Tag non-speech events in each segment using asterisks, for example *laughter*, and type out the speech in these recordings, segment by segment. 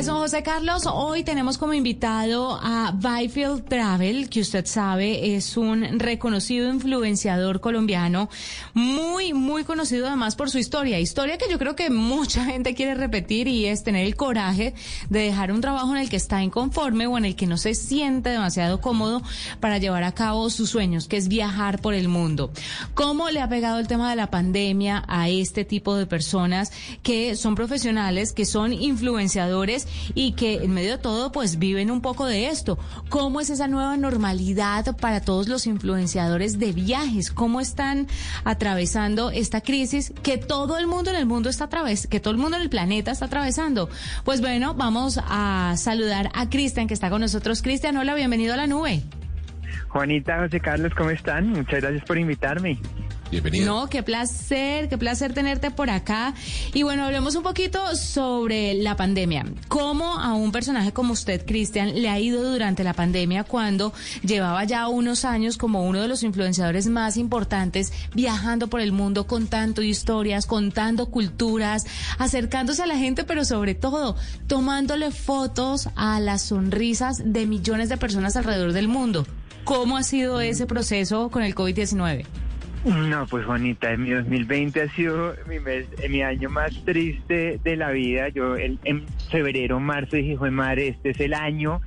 Pues José Carlos, hoy tenemos como invitado a Byfield Travel, que usted sabe es un reconocido influenciador colombiano, muy, muy conocido además por su historia. Historia que yo creo que mucha gente quiere repetir y es tener el coraje de dejar un trabajo en el que está inconforme o en el que no se siente demasiado cómodo para llevar a cabo sus sueños, que es viajar por el mundo. ¿Cómo le ha pegado el tema de la pandemia a este tipo de personas que son profesionales, que son influenciadores? Y que en medio de todo pues viven un poco de esto. ¿Cómo es esa nueva normalidad para todos los influenciadores de viajes? ¿Cómo están atravesando esta crisis que todo el mundo en el mundo está atravesando, que todo el mundo en el planeta está atravesando? Pues bueno, vamos a saludar a Cristian que está con nosotros. Cristian, hola, bienvenido a la nube. Juanita, José Carlos, ¿cómo están? Muchas gracias por invitarme. Bienvenido. No, qué placer, qué placer tenerte por acá. Y bueno, hablemos un poquito sobre la pandemia. ¿Cómo a un personaje como usted, Cristian, le ha ido durante la pandemia cuando llevaba ya unos años como uno de los influenciadores más importantes, viajando por el mundo contando historias, contando culturas, acercándose a la gente, pero sobre todo tomándole fotos a las sonrisas de millones de personas alrededor del mundo? ¿Cómo ha sido ese proceso con el COVID-19? No, pues Juanita, mi 2020 ha sido mi, mes, mi año más triste de la vida. Yo en febrero, marzo dije, joder madre, este es el año.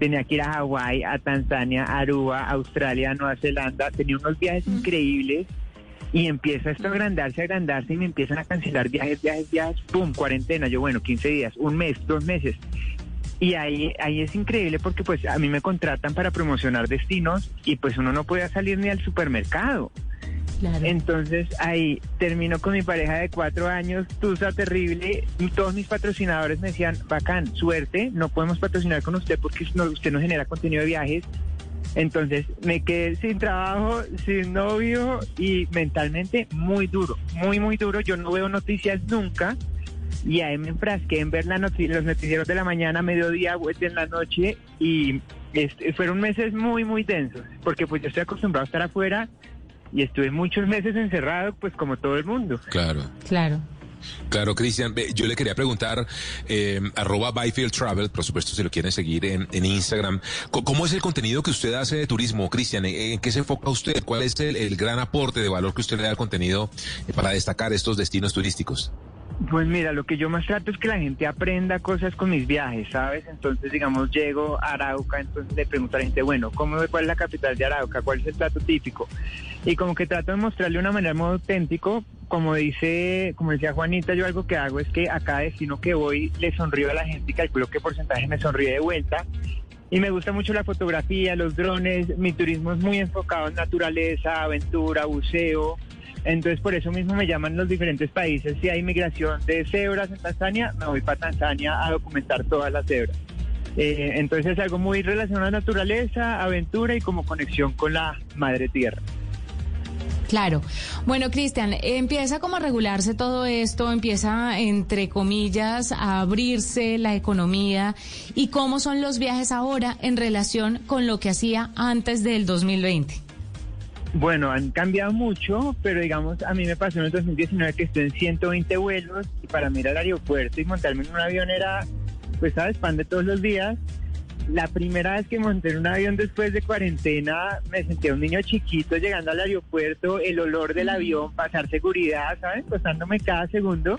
Tenía que ir a Hawái, a Tanzania, a Aruba, Australia, Nueva Zelanda. Tenía unos viajes increíbles y empieza esto a agrandarse, a agrandarse y me empiezan a cancelar viajes, viajes, viajes. ¡Pum! Cuarentena. Yo, bueno, 15 días, un mes, dos meses. Y ahí, ahí es increíble porque pues a mí me contratan para promocionar destinos y pues uno no puede salir ni al supermercado. Entonces ahí termino con mi pareja de cuatro años, tusa terrible, todos mis patrocinadores me decían, bacán, suerte, no podemos patrocinar con usted porque usted no genera contenido de viajes. Entonces me quedé sin trabajo, sin novio y mentalmente muy duro, muy, muy duro. Yo no veo noticias nunca y ahí me enfrasqué en ver la los noticieros de la mañana, mediodía, en la noche y este, fueron meses muy, muy densos porque pues yo estoy acostumbrado a estar afuera y estuve muchos meses encerrado, pues como todo el mundo. Claro. Claro. Claro, Cristian, yo le quería preguntar, eh, arroba Byfield Travel, por supuesto, si lo quieren seguir en, Instagram, ¿cómo es el contenido que usted hace de turismo, Cristian? ¿En qué se enfoca usted? ¿Cuál es el, gran aporte de valor que usted le da al contenido eh, para destacar estos destinos turísticos? Pues mira, lo que yo más trato es que la gente aprenda cosas con mis viajes, ¿sabes? Entonces, digamos, llego a Arauca, entonces le pregunto a la gente, bueno, ¿cómo, ¿cuál es la capital de Arauca? ¿Cuál es el plato típico? Y como que trato de mostrarle de una manera muy auténtico, como dice, como decía Juanita, yo algo que hago es que a cada destino que voy le sonrío a la gente y calculo qué porcentaje me sonríe de vuelta. Y me gusta mucho la fotografía, los drones, mi turismo es muy enfocado en naturaleza, aventura, buceo, entonces, por eso mismo me llaman los diferentes países. Si hay migración de cebras en Tanzania, me voy para Tanzania a documentar todas las cebras. Eh, entonces, es algo muy relacionado a la naturaleza, aventura y como conexión con la madre tierra. Claro. Bueno, Cristian, empieza como a regularse todo esto, empieza, entre comillas, a abrirse la economía. ¿Y cómo son los viajes ahora en relación con lo que hacía antes del 2020? Bueno, han cambiado mucho, pero digamos, a mí me pasó en el 2019 que estoy en 120 vuelos y para mí ir al aeropuerto y montarme en un avión era, pues, ¿sabes? Pan de todos los días. La primera vez que monté en un avión después de cuarentena, me sentía un niño chiquito llegando al aeropuerto, el olor del avión, pasar seguridad, ¿sabes? Pasándome cada segundo.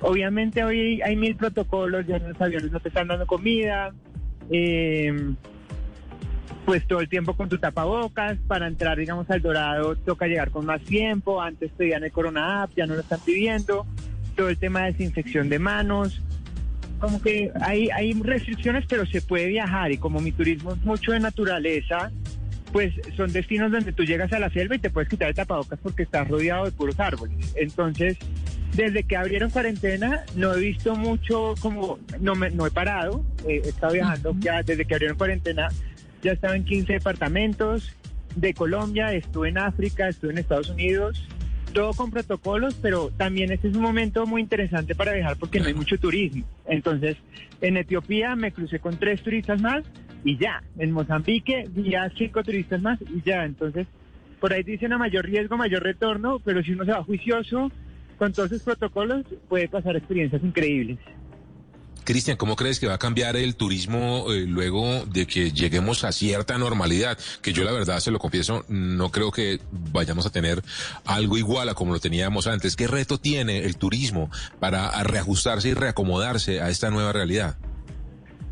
Obviamente hoy hay mil protocolos, ya en los aviones no te están dando comida. Eh, pues todo el tiempo con tu tapabocas. Para entrar, digamos, al Dorado toca llegar con más tiempo. Antes pedían el Corona App, ya no lo están pidiendo. Todo el tema de desinfección de manos. Como que hay, hay restricciones, pero se puede viajar. Y como mi turismo es mucho de naturaleza, pues son destinos donde tú llegas a la selva y te puedes quitar el tapabocas porque estás rodeado de puros árboles. Entonces, desde que abrieron cuarentena, no he visto mucho, como no, me, no he parado, eh, he estado viajando ya desde que abrieron cuarentena, ya estaba en 15 departamentos de Colombia, estuve en África, estuve en Estados Unidos, todo con protocolos, pero también este es un momento muy interesante para viajar porque no hay mucho turismo. Entonces, en Etiopía me crucé con tres turistas más y ya. En Mozambique ya cinco turistas más y ya. Entonces, por ahí dicen a mayor riesgo, mayor retorno, pero si uno se va juicioso con todos esos protocolos, puede pasar experiencias increíbles. Cristian, ¿cómo crees que va a cambiar el turismo eh, luego de que lleguemos a cierta normalidad? Que yo la verdad, se lo confieso, no creo que vayamos a tener algo igual a como lo teníamos antes. ¿Qué reto tiene el turismo para reajustarse y reacomodarse a esta nueva realidad?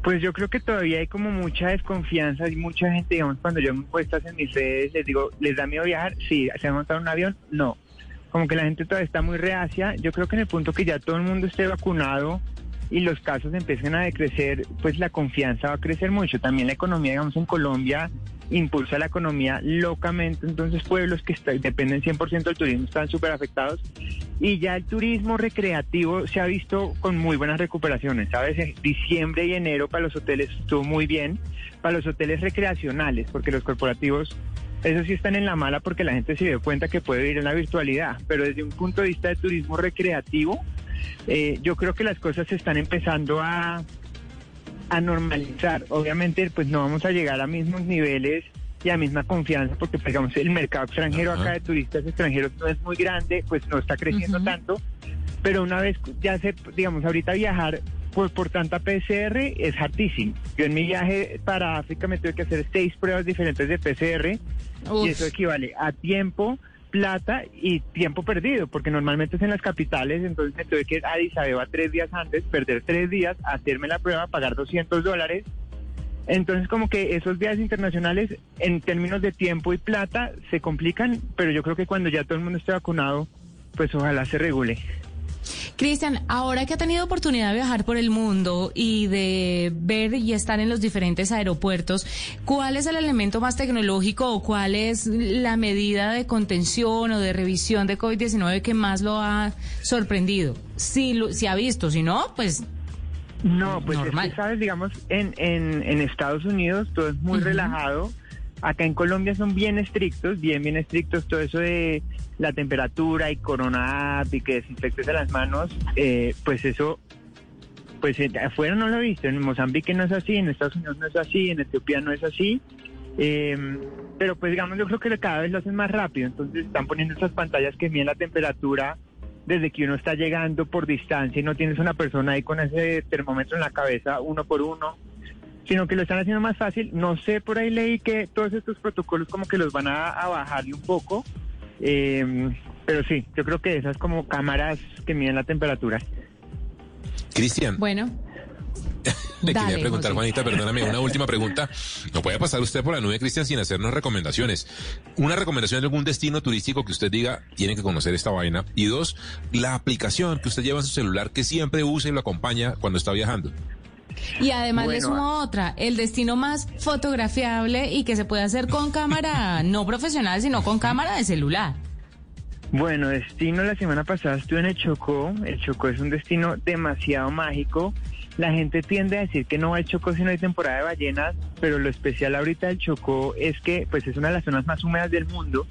Pues yo creo que todavía hay como mucha desconfianza y mucha gente, digamos, cuando yo me puesto en mis redes, les digo, ¿les da miedo viajar? Sí, ¿se han montado un avión? No. Como que la gente todavía está muy reacia. Yo creo que en el punto que ya todo el mundo esté vacunado, y los casos empiecen a decrecer, pues la confianza va a crecer mucho. También la economía, digamos, en Colombia impulsa la economía locamente, entonces pueblos que dependen 100% del turismo están súper afectados y ya el turismo recreativo se ha visto con muy buenas recuperaciones, ¿sabes? En diciembre y enero para los hoteles estuvo muy bien, para los hoteles recreacionales, porque los corporativos, eso sí están en la mala porque la gente se dio cuenta que puede vivir en la virtualidad, pero desde un punto de vista de turismo recreativo, eh, yo creo que las cosas se están empezando a, a normalizar. Obviamente, pues no vamos a llegar a mismos niveles y a misma confianza, porque pues, digamos el mercado extranjero acá de turistas extranjeros no es muy grande, pues no está creciendo tanto, pero una vez ya se, digamos, ahorita viajar por, por tanta PCR es hartísimo. Yo en mi viaje para África me tuve que hacer seis pruebas diferentes de PCR y eso equivale a tiempo, plata y tiempo perdido, porque normalmente es en las capitales, entonces me tuve que ir a Addis Abeba tres días antes, perder tres días, hacerme la prueba, pagar 200 dólares. Entonces como que esos viajes internacionales en términos de tiempo y plata se complican, pero yo creo que cuando ya todo el mundo esté vacunado, pues ojalá se regule. Cristian, ahora que ha tenido oportunidad de viajar por el mundo y de ver y estar en los diferentes aeropuertos, ¿cuál es el elemento más tecnológico o cuál es la medida de contención o de revisión de COVID-19 que más lo ha sorprendido? Si, si ha visto, si no, pues no, pues Es sabes, digamos, en, en, en, Estados Unidos todo es muy relajado. Acá en Colombia son bien estrictos, bien, bien estrictos. Todo eso de la temperatura y corona y que desinfectes las manos, eh, pues eso, pues eh, afuera no lo he visto. En Mozambique no es así, en Estados Unidos no es así, en Etiopía no es así. Em, pero pues digamos, yo creo que cada vez lo hacen más rápido. Entonces están poniendo esas pantallas que miden la temperatura desde que uno está llegando por distancia y no tienes una persona ahí con ese termómetro en la cabeza uno por uno sino que lo están haciendo más fácil. No sé, por ahí leí que todos estos protocolos como que los van a, a bajarle un poco, eh, pero sí, yo creo que esas como cámaras que miden la temperatura. Cristian. Bueno. *laughs* Le quería preguntar, Juanita, perdóname, una *laughs* última pregunta. No puede pasar usted por la nube, Cristian, sin hacernos recomendaciones. Una recomendación de algún destino turístico que usted diga, tiene que conocer esta vaina. Y dos, la aplicación que usted lleva en su celular que siempre usa y lo acompaña cuando está viajando. Y además le sumo otra, el destino más fotografiable y que se puede hacer con cámara *laughs* no profesional, sino con cámara de celular. Bueno, destino la semana pasada estuve en el Chocó. El Chocó es un destino demasiado mágico. La gente tiende a decir que no va al Chocó si no hay temporada de ballenas, pero lo especial ahorita del Chocó es que pues es una de las zonas más húmedas del mundo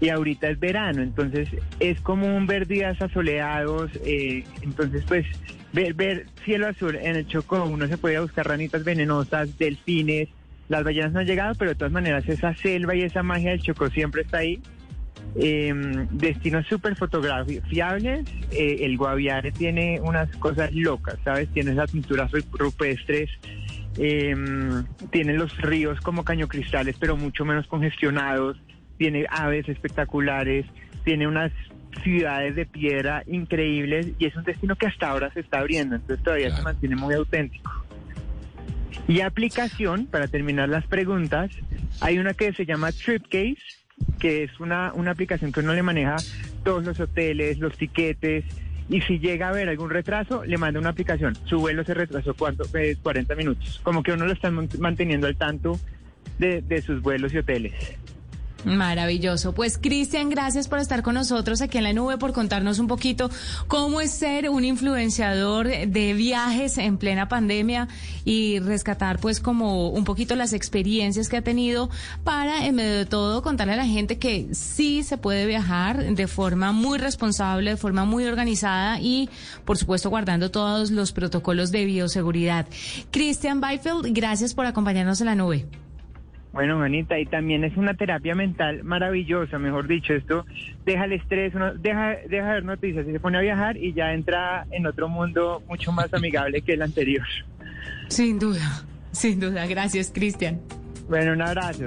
y ahorita es verano, entonces es como un ver días asoleados, eh, entonces pues ver, ver cielo azul en el Chocó, uno se puede buscar ranitas venenosas, delfines, las ballenas no han llegado, pero de todas maneras esa selva y esa magia del Chocó siempre está ahí. Eh, destinos súper fotografiables, eh, el Guaviare tiene unas cosas locas, ¿sabes? Tiene esas pinturas rupestres, eh, tiene los ríos como cañocristales, pero mucho menos congestionados, tiene aves espectaculares, tiene unas ciudades de piedra increíbles y es un destino que hasta ahora se está abriendo, entonces todavía se mantiene muy auténtico. Y aplicación, para terminar las preguntas, hay una que se llama Tripcase, que es una, una aplicación que uno le maneja todos los hoteles, los tiquetes, y si llega a haber algún retraso, le manda una aplicación. Su vuelo se retrasó cuánto, 40 eh, minutos. Como que uno lo está manteniendo al tanto de, de sus vuelos y hoteles. Maravilloso. Pues Cristian, gracias por estar con nosotros aquí en la nube, por contarnos un poquito cómo es ser un influenciador de viajes en plena pandemia y rescatar pues como un poquito las experiencias que ha tenido para en medio de todo contarle a la gente que sí se puede viajar de forma muy responsable, de forma muy organizada y por supuesto guardando todos los protocolos de bioseguridad. Cristian Byfield, gracias por acompañarnos en la nube. Bueno, Juanita, y también es una terapia mental maravillosa, mejor dicho, esto deja el estrés, uno deja, deja ver noticias y se pone a viajar y ya entra en otro mundo mucho más amigable que el anterior. Sin duda, sin duda. Gracias, Cristian. Bueno, un abrazo.